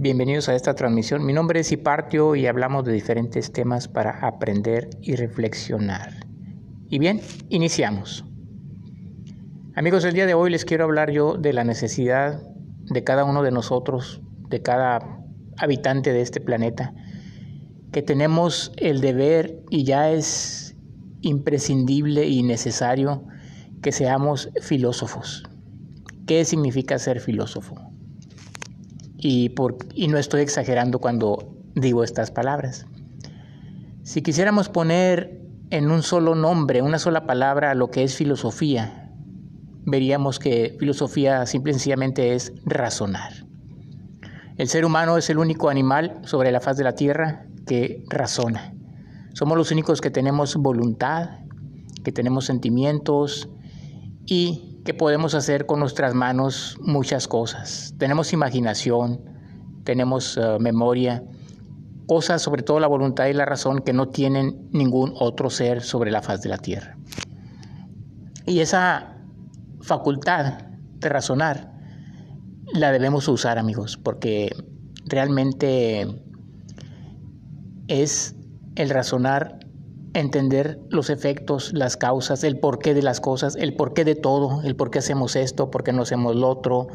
Bienvenidos a esta transmisión. Mi nombre es Hipartio y hablamos de diferentes temas para aprender y reflexionar. Y bien, iniciamos. Amigos, el día de hoy les quiero hablar yo de la necesidad de cada uno de nosotros, de cada habitante de este planeta, que tenemos el deber y ya es imprescindible y necesario que seamos filósofos. ¿Qué significa ser filósofo? Y, por, y no estoy exagerando cuando digo estas palabras. Si quisiéramos poner en un solo nombre, una sola palabra, lo que es filosofía, veríamos que filosofía simple y sencillamente es razonar. El ser humano es el único animal sobre la faz de la tierra que razona. Somos los únicos que tenemos voluntad, que tenemos sentimientos y que podemos hacer con nuestras manos muchas cosas. Tenemos imaginación, tenemos eh, memoria, cosas, sobre todo la voluntad y la razón, que no tienen ningún otro ser sobre la faz de la tierra. Y esa facultad de razonar la debemos usar, amigos, porque realmente es el razonar, entender los efectos, las causas, el porqué de las cosas, el porqué de todo, el por qué hacemos esto, por qué no hacemos lo otro,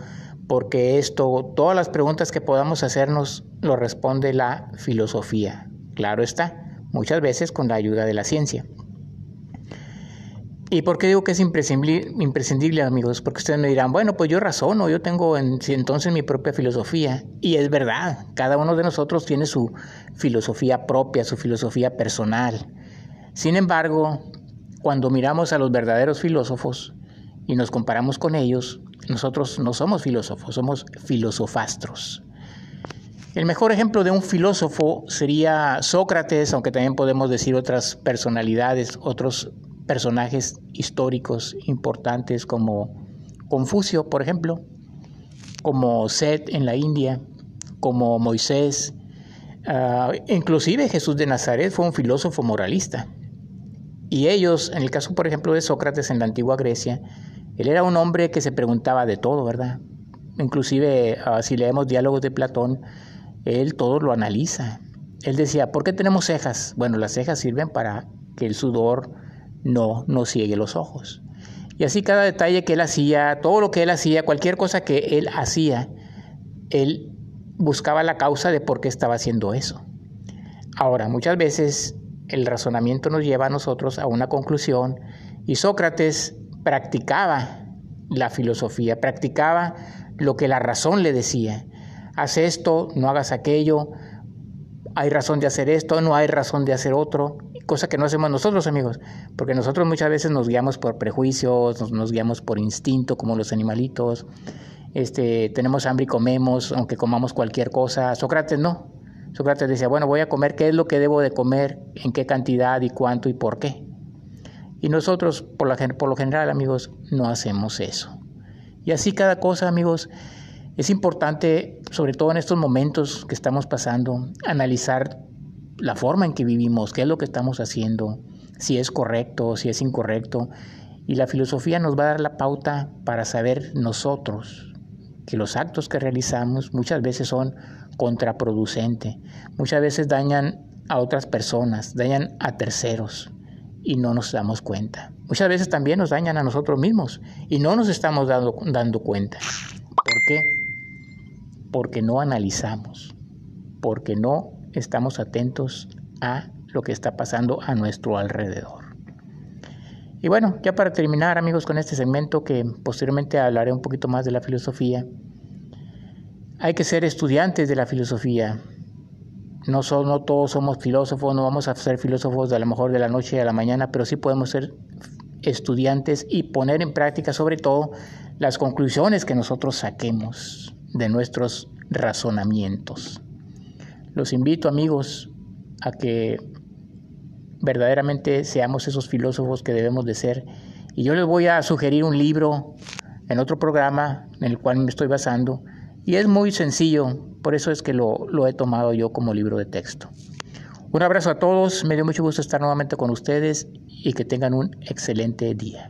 porque esto, todas las preguntas que podamos hacernos lo responde la filosofía. Claro está, muchas veces con la ayuda de la ciencia. ¿Y por qué digo que es imprescindible, amigos? Porque ustedes me dirán, bueno, pues yo razono, yo tengo entonces mi propia filosofía. Y es verdad, cada uno de nosotros tiene su filosofía propia, su filosofía personal. Sin embargo, cuando miramos a los verdaderos filósofos y nos comparamos con ellos, nosotros no somos filósofos, somos filosofastros. El mejor ejemplo de un filósofo sería Sócrates, aunque también podemos decir otras personalidades, otros personajes históricos importantes como Confucio, por ejemplo, como Seth en la India, como Moisés, ah, inclusive Jesús de Nazaret fue un filósofo moralista. Y ellos, en el caso, por ejemplo, de Sócrates en la antigua Grecia, él era un hombre que se preguntaba de todo, ¿verdad? Inclusive, ah, si leemos diálogos de Platón, él todo lo analiza. Él decía, ¿por qué tenemos cejas? Bueno, las cejas sirven para que el sudor no nos ciegue los ojos. Y así cada detalle que él hacía, todo lo que él hacía, cualquier cosa que él hacía, él buscaba la causa de por qué estaba haciendo eso. Ahora, muchas veces el razonamiento nos lleva a nosotros a una conclusión y Sócrates practicaba la filosofía, practicaba lo que la razón le decía. Haz esto, no hagas aquello, hay razón de hacer esto, no hay razón de hacer otro cosa que no hacemos nosotros, amigos, porque nosotros muchas veces nos guiamos por prejuicios, nos, guiamos por instinto, como los animalitos, este, tenemos hambre y comemos, aunque comamos cualquier cosa. Sócrates no. Sócrates decía, bueno, voy a comer, ¿qué es lo que debo de comer? ¿En qué cantidad y cuánto y por qué? Y nosotros, por, por lo general, amigos, no hacemos eso. Y así cada cosa, amigos, es importante, sobre todo en estos momentos que estamos pasando, analizar la forma en que vivimos, qué es lo que estamos haciendo, si es correcto, si es incorrecto. Y la filosofía nos va a dar la pauta para saber nosotros que los actos que realizamos muchas veces son contraproducentes, muchas veces dañan a otras personas, dañan a terceros y no nos damos cuenta. Muchas veces también nos dañan a nosotros mismos y no nos estamos dando, dando cuenta. ¿Por qué? Porque no analizamos, porque no estamos atentos a lo que está pasando a nuestro alrededor. Y bueno, ya para terminar amigos con este segmento que posteriormente hablaré un poquito más de la filosofía, hay que ser estudiantes de la filosofía. No, todos somos filósofos, no vamos a ser filósofos de a lo mejor de la noche a la mañana, pero sí podemos ser estudiantes y poner en práctica sobre todo las conclusiones que nosotros saquemos de nuestros razonamientos. Los invito amigos a que verdaderamente seamos esos filósofos que debemos de ser. Y yo les voy a sugerir un libro en otro programa en el cual me estoy basando. Y es muy sencillo, por eso es que lo, lo he tomado yo como libro de texto. Un abrazo a todos, me dio mucho gusto estar nuevamente con ustedes y que tengan un excelente día.